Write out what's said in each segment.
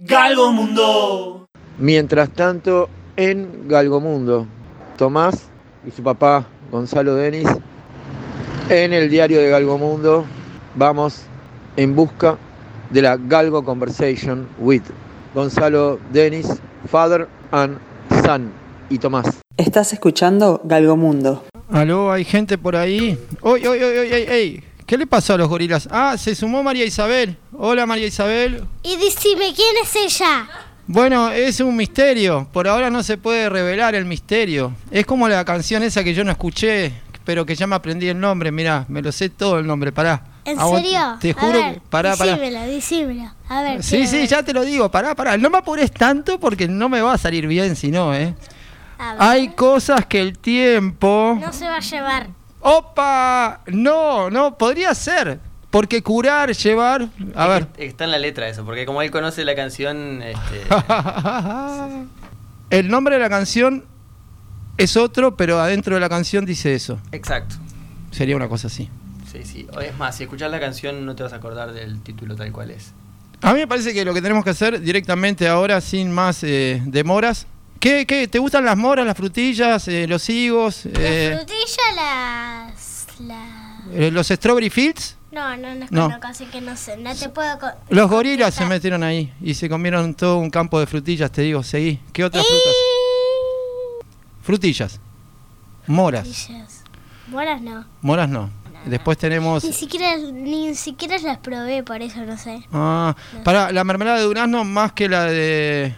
Galgo Mundo. Mientras tanto, en Galgomundo, Tomás y su papá Gonzalo Denis, en el diario de Galgomundo, vamos en busca de la Galgo Conversation with Gonzalo Denis, father and son, y Tomás. Estás escuchando Galgomundo. Aló, hay gente por ahí. ¡Oy, oy, oy, oy, oy, oy! ¿Qué le pasó a los gorilas? Ah, se sumó María Isabel. Hola, María Isabel. Y decime, ¿quién es ella? Bueno, es un misterio. Por ahora no se puede revelar el misterio. Es como la canción esa que yo no escuché, pero que ya me aprendí el nombre. Mirá, me lo sé todo el nombre. Pará. ¿En vos- serio? Te juro. ver, que- pará, pará. Decímelo, decímelo. A ver. Sí, sí, ver. ya te lo digo. Pará, pará. No me apures tanto porque no me va a salir bien si no, ¿eh? Hay cosas que el tiempo... No se va a llevar. ¡Opa! No, no, podría ser. Porque curar, llevar... A Es ver. Está en la letra eso, porque como él conoce la canción, este, El nombre de la canción es otro, pero adentro de la canción dice eso. exacto. Sería una cosa así. Sí, sí. O Es más, si escuchas la canción no te vas a acordar del título tal cual es. A mí me parece que lo que tenemos que hacer directamente ahora, sin más eh, demoras. ¿Qué, ¿Qué? ¿Te gustan las moras, las frutillas, eh, los higos, eh, Las frutillas, las. la- eh, los strawberry fields? No, no, no, No. conozco, así que no sé. No te puedo. Los gorilas se metieron ahí y se comieron todo un campo de frutillas, te digo. Seguí. ¿Qué otras frutas? Frutillas. Moras. Frutillas. Moras no. Moras no. Después tenemos... Ni siquiera, ni siquiera las probé, por eso no sé. Ah, para la mermelada de durazno más que la de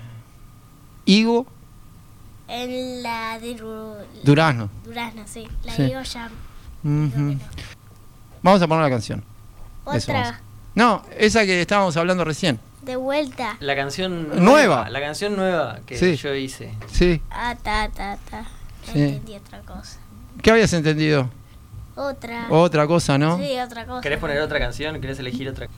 higo, En la de durazno. Durazno, sí. La Sí. digo ya. Ujú. Vamos a poner la canción. Otra. No, esa que estábamos hablando recién. De vuelta. La canción Nueva. La canción nueva que Sí. yo hice. Sí. Ah, ta, ta, ta. Sí. entendí otra cosa. ¿Qué habías entendido? Otra. Otra cosa, ¿no? Sí, otra cosa. ¿Querés poner otra canción? ¿Querés elegir otra?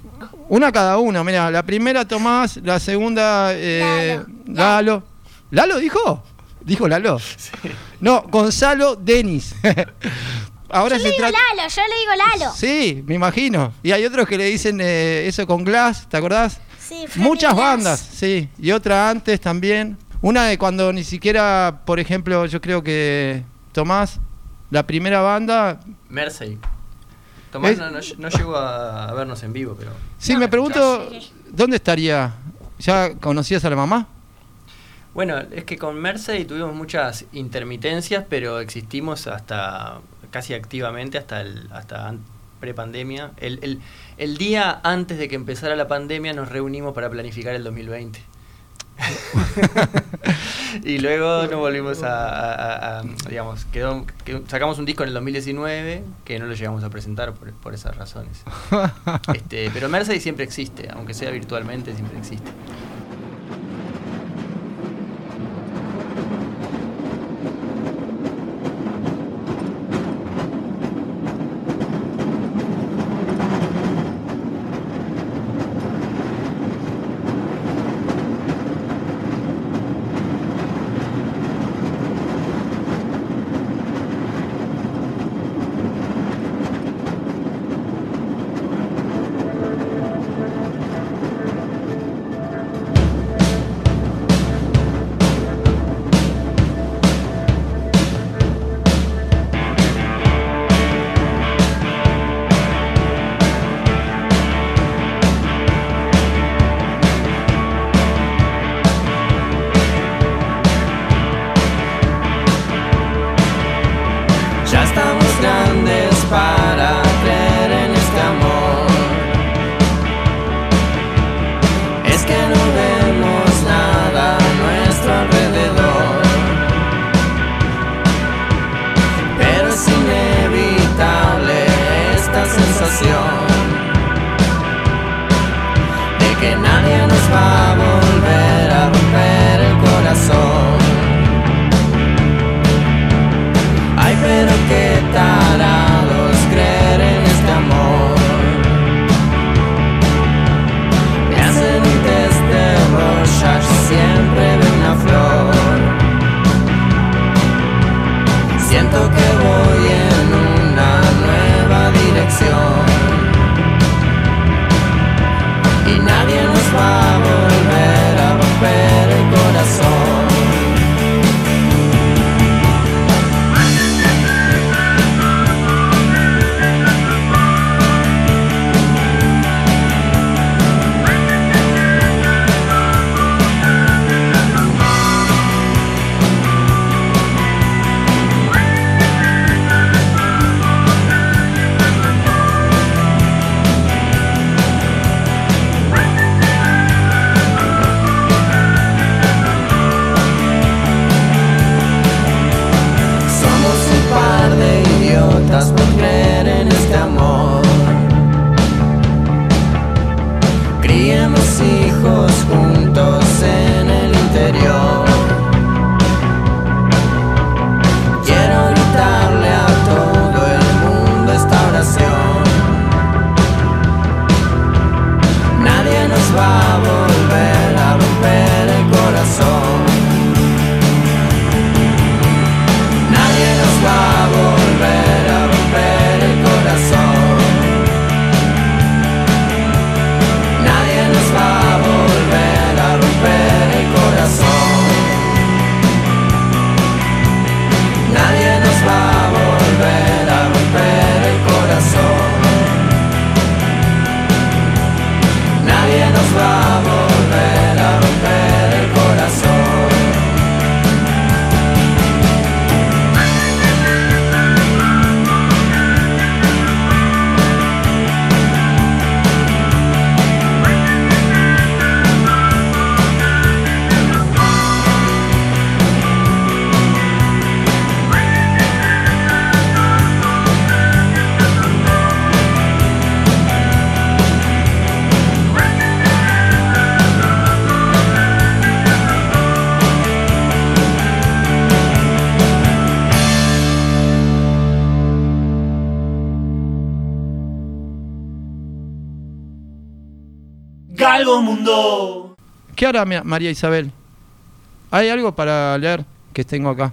Una cada una. Mira, la primera Tomás, la segunda eh, Lalo. Lalo dijo? Dijo Lalo. No, Gonzalo Denis. Ahora Yo se le digo. Lalo, yo le digo Lalo. Sí, me imagino. Y hay otros que le dicen eh, eso con Glass, ¿te acordás? Sí, Freddy Muchas Glass. bandas, sí. Y otra antes también. Una de cuando ni siquiera, por ejemplo, yo creo que Tomás, la primera banda. Mersey. Tomás Es- no, no, no llegó a, a vernos en vivo, pero. Sí, No, me pregunto. ¿dónde estaría? ¿Ya conocías a la mamá? Bueno, es que con Mersey tuvimos muchas intermitencias, pero existimos hasta casi activamente hasta el hasta an- prepandemia. El, el, el día antes de que empezara la pandemia nos reunimos para planificar el 2020. y luego nos volvimos a, a- a- a- digamos, quedó, sacamos un disco en el 2019 que no lo llegamos a presentar por, por esas razones. Este, pero Mersey siempre existe, aunque sea virtualmente, siempre existe. ¿Qué hará mi- María Isabel? ¿Hay algo para leer que tengo acá?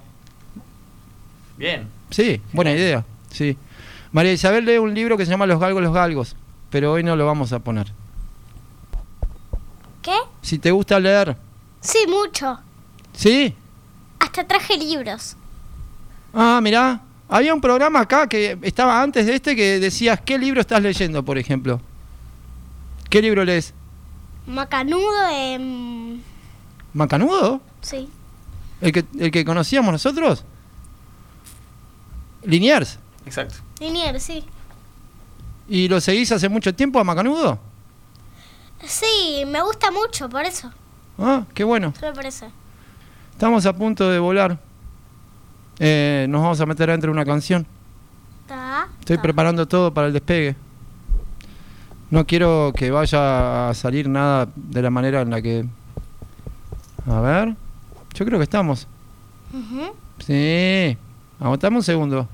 Bien. Sí, buena idea. Sí. María Isabel lee un libro que se llama Los Galgos, los Galgos, pero hoy no lo vamos a poner. ¿Qué? Si te gusta leer, Sí, mucho. ¿sí? Hasta traje libros. Ah, mirá. Había un programa acá que estaba antes de este que decías qué libro estás leyendo, por ejemplo. ¿Qué libro lees? Macanudo, em, ¿Macanudo? sí. ¿El que, el que conocíamos nosotros? Liniers. Exacto. Linier, sí. ¿Y lo seguís hace mucho tiempo a Macanudo? Sí, me gusta mucho, por eso. Ah, qué bueno. Solo por eso. Estamos a punto de volar. Eh, nos vamos a meter dentro de una canción. Ta, Estoy preparando todo para el despegue. No quiero que vaya a salir nada de la manera en la que... A ver. Yo creo que estamos. Sí. Aguantame un segundo.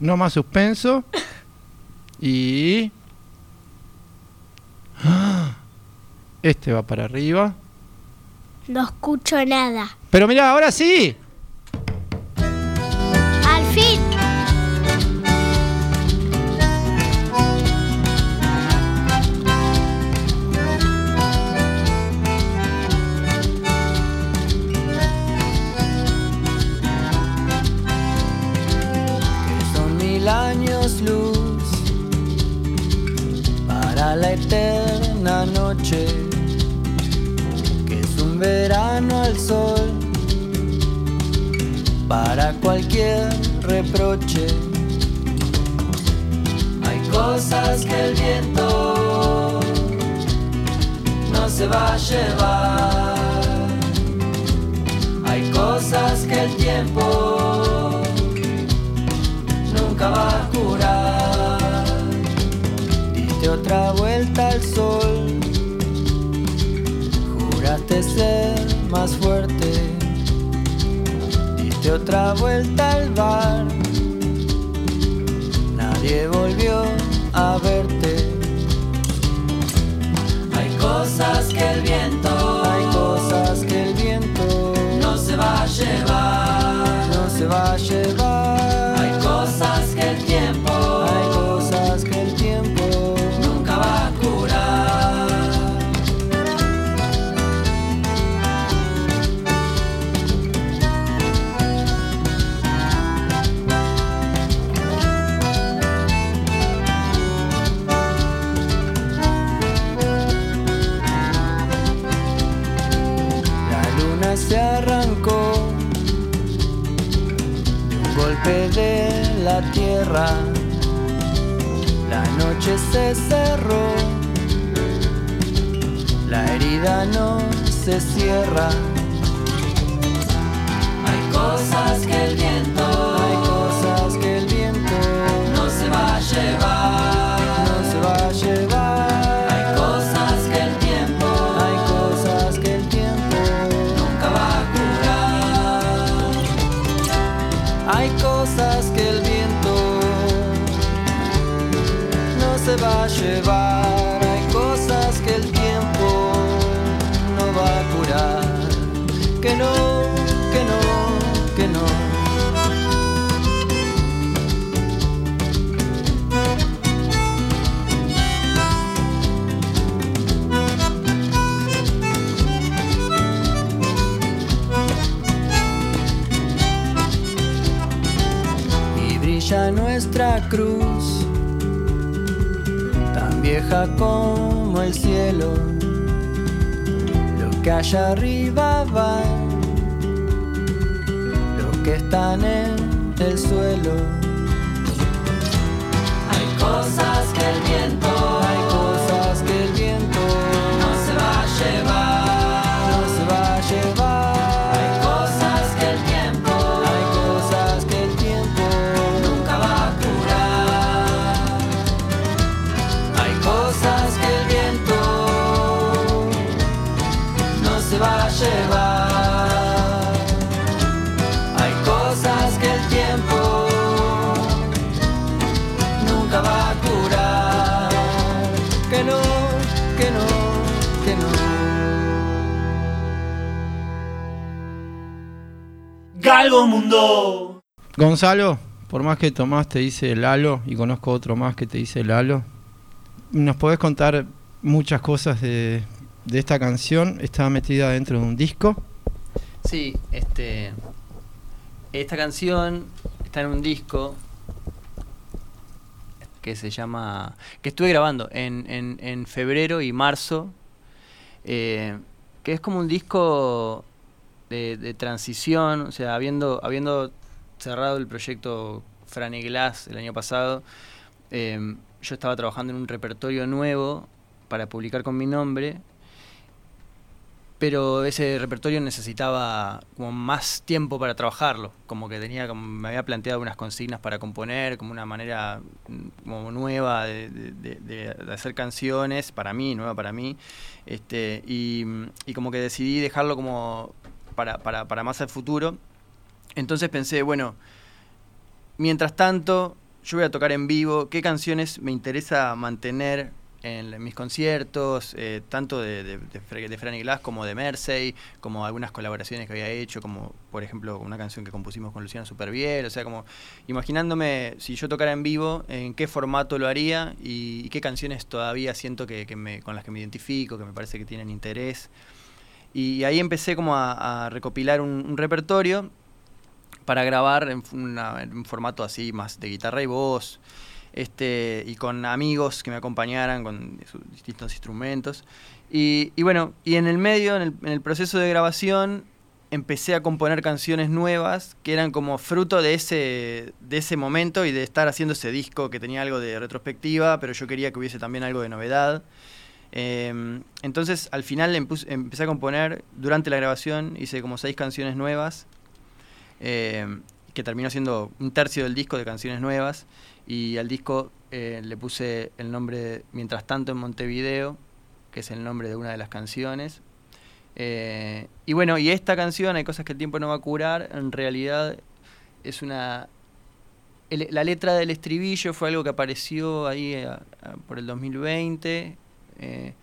No más suspenso. Y... Este va para arriba. No escucho nada. Pero mira, ahora sí. Hay cosas que el viento no se va a llevar. Hay cosas que el tiempo nunca va a curar. Diste otra vuelta al sol, juraste ser más fuerte. Otra vuelta al bar, nadie volvió a verte. Hay cosas que el viento, hay cosas que el viento no se va a llevar, la tierra. La noche se cerró, la herida no se cierra. Hay cosas que el viento, cruz, tan vieja como el cielo. Lo que allá arriba va, lo que están en el suelo. Hay cosas que el viento, Mundo. Gonzalo, por más que Tomás te dice Lalo y conozco otro más que te dice Lalo, ¿nos podés contar muchas cosas de, de esta canción? Está metida dentro de un disco. Sí, este. Esta canción está en un disco que se llama. que estuve grabando en, en, en febrero y marzo. eh, que es como un disco de, de transición, o sea, habiendo, habiendo cerrado el proyecto Franny Glass el año pasado, eh, yo estaba trabajando en un repertorio nuevo para publicar con mi nombre pero ese repertorio necesitaba como más tiempo para trabajarlo, como que tenía, como me había planteado unas consignas para componer, como una manera mm, como nueva de- de- de- de hacer canciones, para mí, nueva para mí, este, y, y como que decidí dejarlo como para, para, para más al futuro. Entonces pensé, bueno, mientras tanto, yo voy a tocar en vivo, qué canciones me interesa mantener en mis conciertos, eh, tanto de, de, de, de Franny Glass como de Mersey, como algunas colaboraciones que había hecho, como por ejemplo una canción que compusimos con Luciano Superbiel, o sea, como imaginándome si yo tocara en vivo, en qué formato lo haría y, y qué canciones todavía siento que, que me, con las que me identifico, que me parece que tienen interés. Y ahí empecé como a, a recopilar un, un repertorio para grabar en, una- en un formato así más de guitarra y voz, este, y con amigos que me acompañaran con sus distintos instrumentos. Y, y bueno, y en el medio, en el, en el proceso de grabación, empecé a componer canciones nuevas que eran como fruto de ese, de ese momento y de estar haciendo ese disco que tenía algo de retrospectiva, pero yo quería que hubiese también algo de novedad. Eh, entonces al final empecé a componer, durante la grabación hice como seis canciones nuevas, eh, que terminó siendo un tercio del disco de canciones nuevas, y al disco eh, le puse el nombre Mientras tanto en Montevideo, que es el nombre de una de las canciones. Eh, y bueno, y esta canción, Hay cosas que el tiempo no va a curar, en realidad es una... la letra del estribillo fue algo que apareció ahí eh, por el 2020, eh,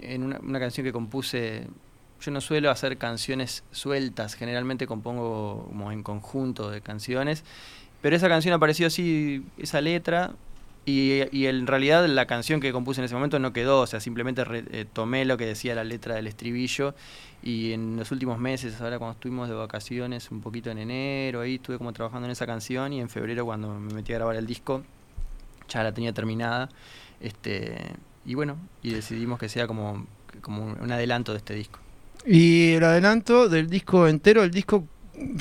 en una, canción que compuse... Yo no suelo hacer canciones sueltas, generalmente compongo como en conjunto de canciones, pero esa canción apareció así, esa letra, y, y en realidad la canción que compuse en ese momento no quedó, o sea, simplemente re- eh, tomé lo que decía la letra del estribillo y en los últimos meses, ahora cuando estuvimos de vacaciones, un poquito en enero, ahí estuve como trabajando en esa canción y en febrero cuando me metí a grabar el disco, ya la tenía terminada, este y bueno, y decidimos que sea como, como un adelanto de este disco. Y el adelanto del disco entero, el disco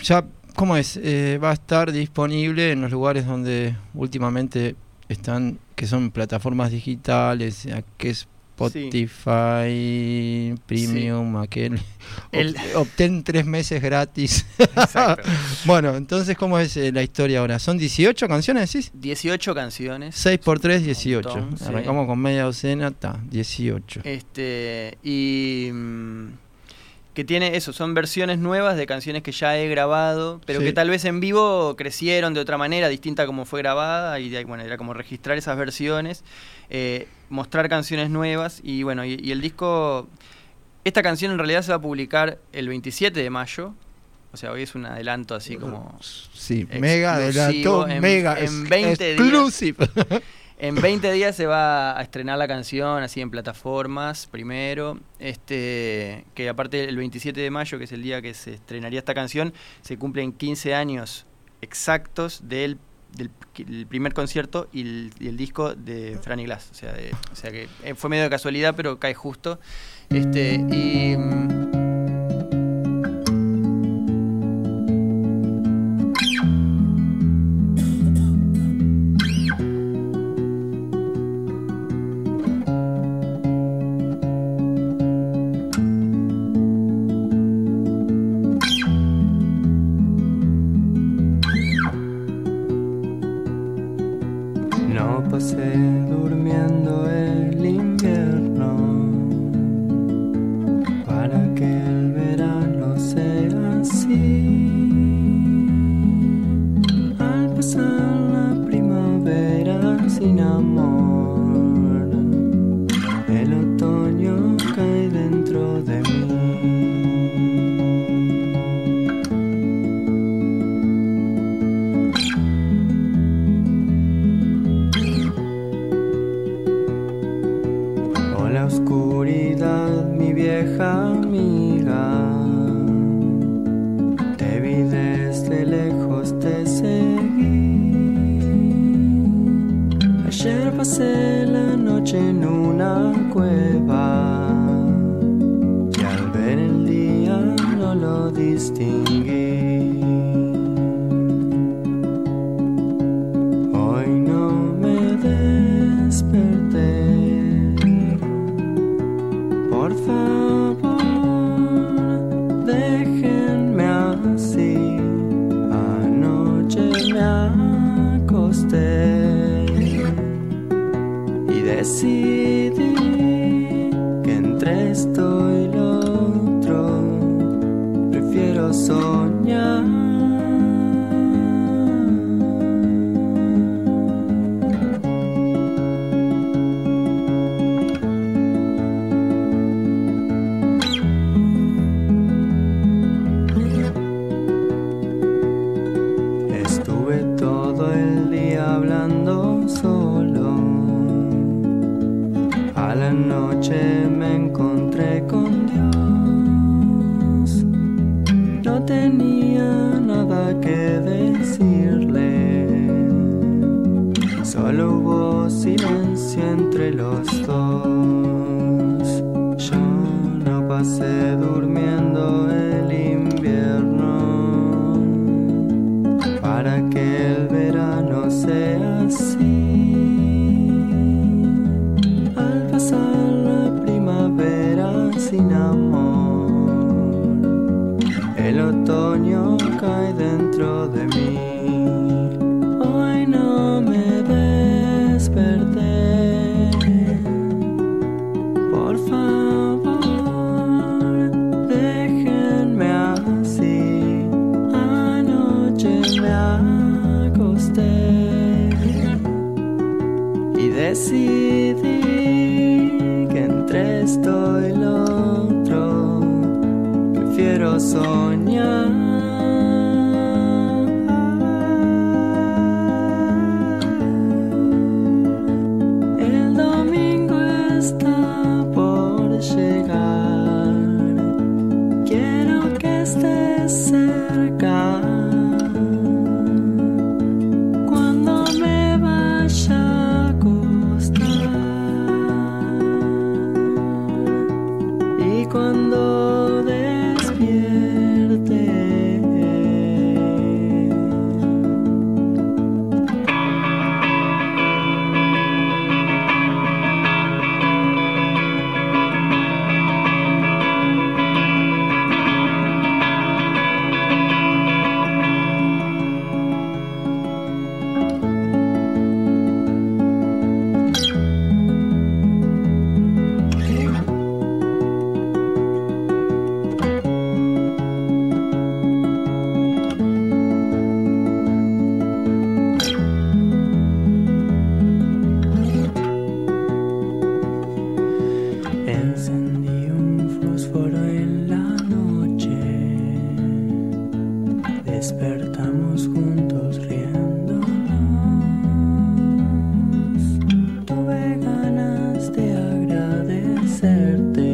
ya, ¿cómo es? Eh, va a estar disponible en los lugares donde últimamente están, que son plataformas digitales, a que es Spotify, Premium, aquel. El- Ob- Obtén tres meses gratis. Exacto. bueno, entonces, ¿cómo es eh, la historia ahora? ¿Son 18 canciones, decís? 18 canciones. 6 por 3, 18. montón, sí. Arrancamos con media docena, está, 18. Este, y mm, que tiene eso, son versiones nuevas de canciones que ya he grabado, pero Sí. que tal vez en vivo crecieron de otra manera, distinta a como fue grabada, y bueno, era como registrar esas versiones, eh, mostrar canciones nuevas, y bueno, y, y el disco, esta canción en realidad se va a publicar el 27 de mayo, o sea, hoy es un adelanto así como... Sí, mega adelanto, en- mega en ex- 20 días. exclusive. En 20 días se va a estrenar la canción, así en plataformas, primero. Este, que aparte el 27 de mayo, que es el día que se estrenaría esta canción, se cumplen 15 años exactos del, del el primer concierto y el, disco de Franny Glass. O sea, de- o sea que eh, fue medio de casualidad, pero cae justo. Este, y. sognar Despertamos juntos riéndonos. Tuve ganas de agradecerte.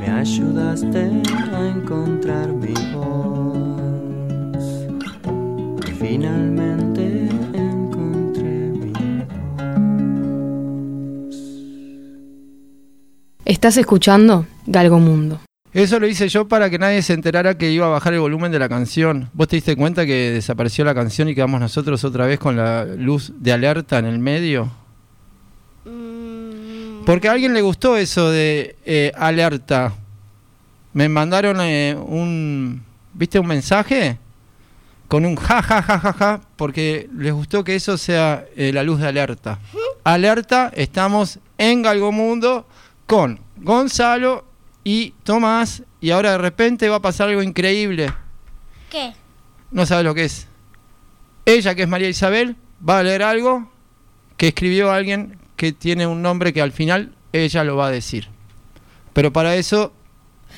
Me ayudaste a encontrar mi voz. Finalmente encontré mi voz. Estás escuchando Galgo Mundo. Eso lo hice yo para que nadie se enterara que iba a bajar el volumen de la canción. ¿Vos te diste cuenta que desapareció la canción y quedamos nosotros otra vez con la luz de alerta en el medio? Mm, Porque a alguien le gustó eso de eh, alerta. Me mandaron eh, un, ¿viste? Un mensaje con un ja, ja, ja, ja, ja, porque les gustó que eso sea eh, la luz de alerta. Alerta, estamos en Galgomundo con Gonzalo y Tomás y ahora de repente va a pasar algo increíble. ¿Qué? No sabe lo que es. Ella, que es María Isabel, va a leer algo que escribió alguien que tiene un nombre que al final ella lo va a decir. Pero para eso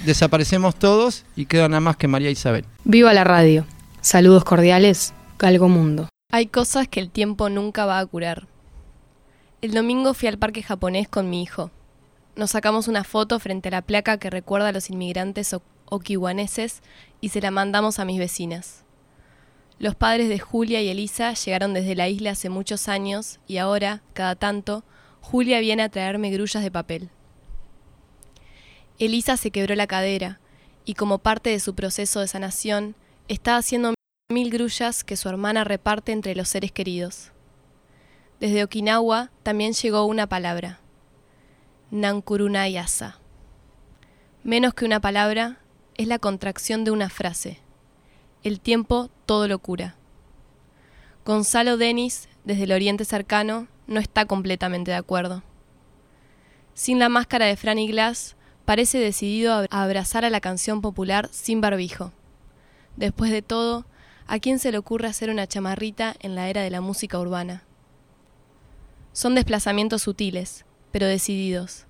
desaparecemos todos y queda nada más que María Isabel. Viva la radio. Saludos cordiales, Galgo Mundo. Hay cosas que el tiempo nunca va a curar. El domingo fui al parque japonés con mi hijo. Nos sacamos una foto frente a la placa que recuerda a los inmigrantes okiwaneses y se la mandamos a mis vecinas. Los padres de Julia y Elisa llegaron desde la isla hace muchos años y ahora, cada tanto, Julia viene a traerme grullas de papel. Elisa se quebró la cadera y como parte de su proceso de sanación, está haciendo mil grullas que su hermana reparte entre los seres queridos. Desde Okinawa también llegó una palabra, Nankurunayasa. Menos que una palabra, es la contracción de una frase. El tiempo todo lo cura. Gonzalo Denis, desde el Oriente Cercano, no está completamente de acuerdo. Sin la máscara de Franny Glass, parece decidido a abrazar a la canción popular sin barbijo. Después de todo, ¿a quién se le ocurre hacer una chamarrita en la era de la música urbana? Son desplazamientos sutiles, pero decididos.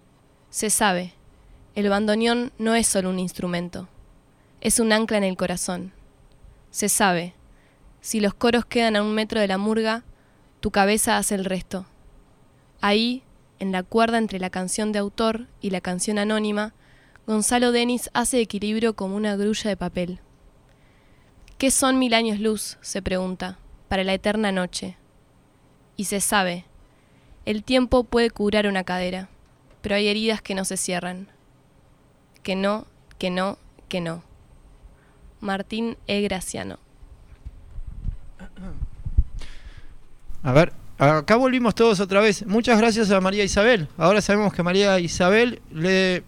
Se sabe, el bandoneón no es solo un instrumento, es un ancla en el corazón. Se sabe, si los coros quedan a un metro de la murga, tu cabeza hace el resto. Ahí, en la cuerda entre la canción de autor y la canción anónima, Gonzalo Denis hace equilibrio como una grulla de papel. ¿Qué son mil años luz? se pregunta, para la eterna noche. Y se sabe, el tiempo puede curar una cadera, pero hay heridas que no se cierran. Que no, que no, que no. Martín E. Graciano. A ver, acá volvimos todos otra vez. Muchas gracias a María Isabel. Ahora sabemos que María Isabel lee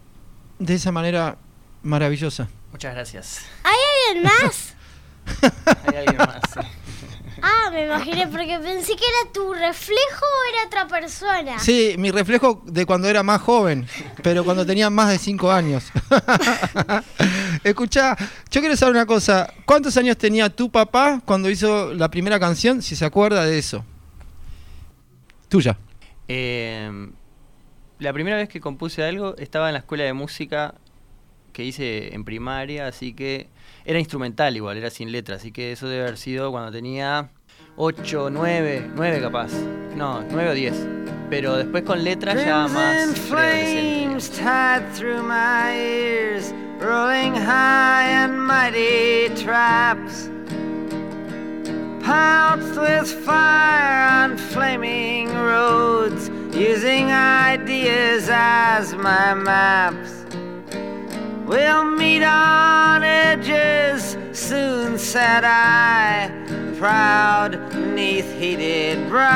de esa manera maravillosa. Muchas gracias. ¿Hay alguien más? Hay alguien más. sí. Ah, me imaginé, porque pensé que era tu reflejo o era otra persona. Sí, mi reflejo de cuando era más joven, pero cuando tenía más de 5 años. Escucha, yo quiero saber una cosa. ¿Cuántos años tenía tu papá cuando hizo la primera canción? Si se acuerda de eso. Tuya. Eh, la primera vez que compuse algo estaba en la escuela de música que hice en primaria, así que era instrumental igual, era sin letra, así que eso debe haber sido cuando tenía 8, 9, 9 capaz. No, 9 o 10. Pero después con letras ya más preadolescente. flames tied through my ears, rolling high and mighty traps. Pounced with fire on flaming roads, using ideas as my maps. We'll meet on edges, soon said I, proud neath heated brow.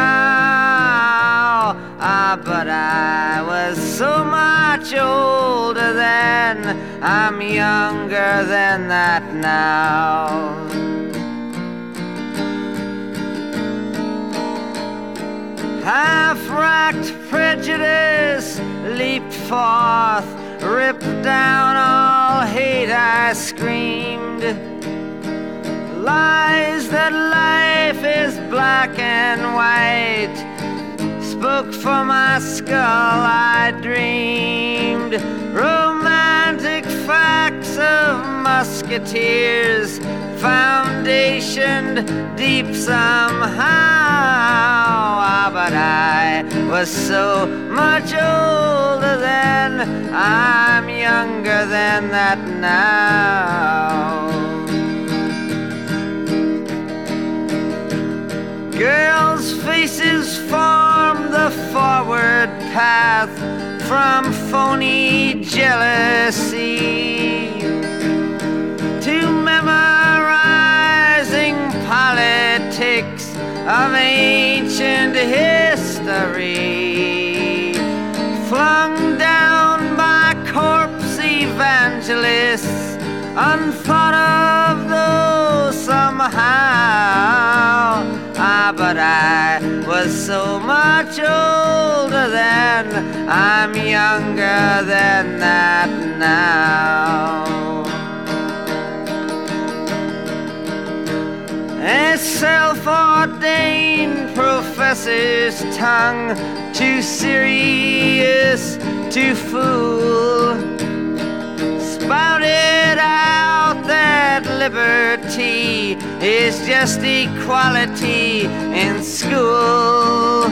Ah, but I was so much older then, I'm younger than that now. Half racked prejudice leaped forth, ripped down all hate, I screamed. Lies that life is black and white spoke for my skull, I dreamed. Romantic facts of musketeers, foundationed deep somehow. Ah, but I was so much older then, I'm younger than that now. Girls' faces form the forward path from phony jealousy of ancient history. Flung down by corpse evangelists, unthought of though somehow. Ah, but I was so much older then, I'm younger than that now. A self ordained professor's tongue, too serious to fool, spouted out that liberty is just equality in school.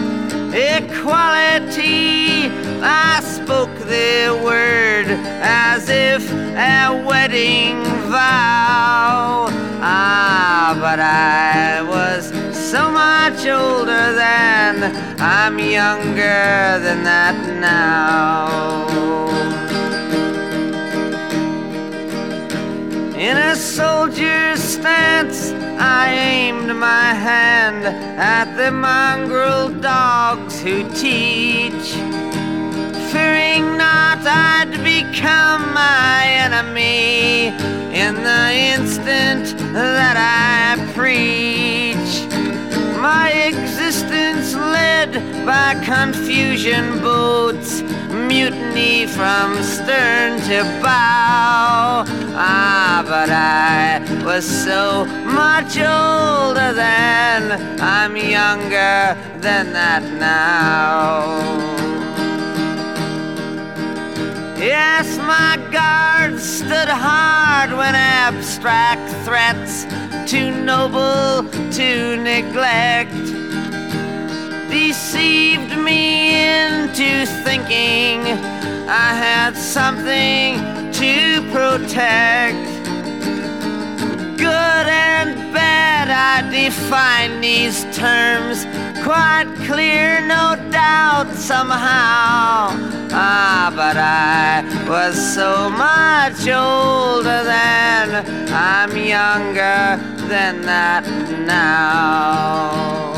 equality. I spoke the word as if a wedding vow. Ah, but I was so much older then, I'm younger than that now. In a soldier's stance, I aimed my hand at the mongrel dogs who teach. Fearing not I'd become my enemy in the instant that I preach. My existence led by confusion boats, mutiny from stern to bow. Ah, but I was so much older then, I'm younger than that now. Yes, my guard stood hard when abstract threats, too noble to neglect, deceived me into thinking I had something to protect. Good and bad, I define these terms quite clear, no doubt, somehow. Ah, but I was so much older then, I'm younger than that now.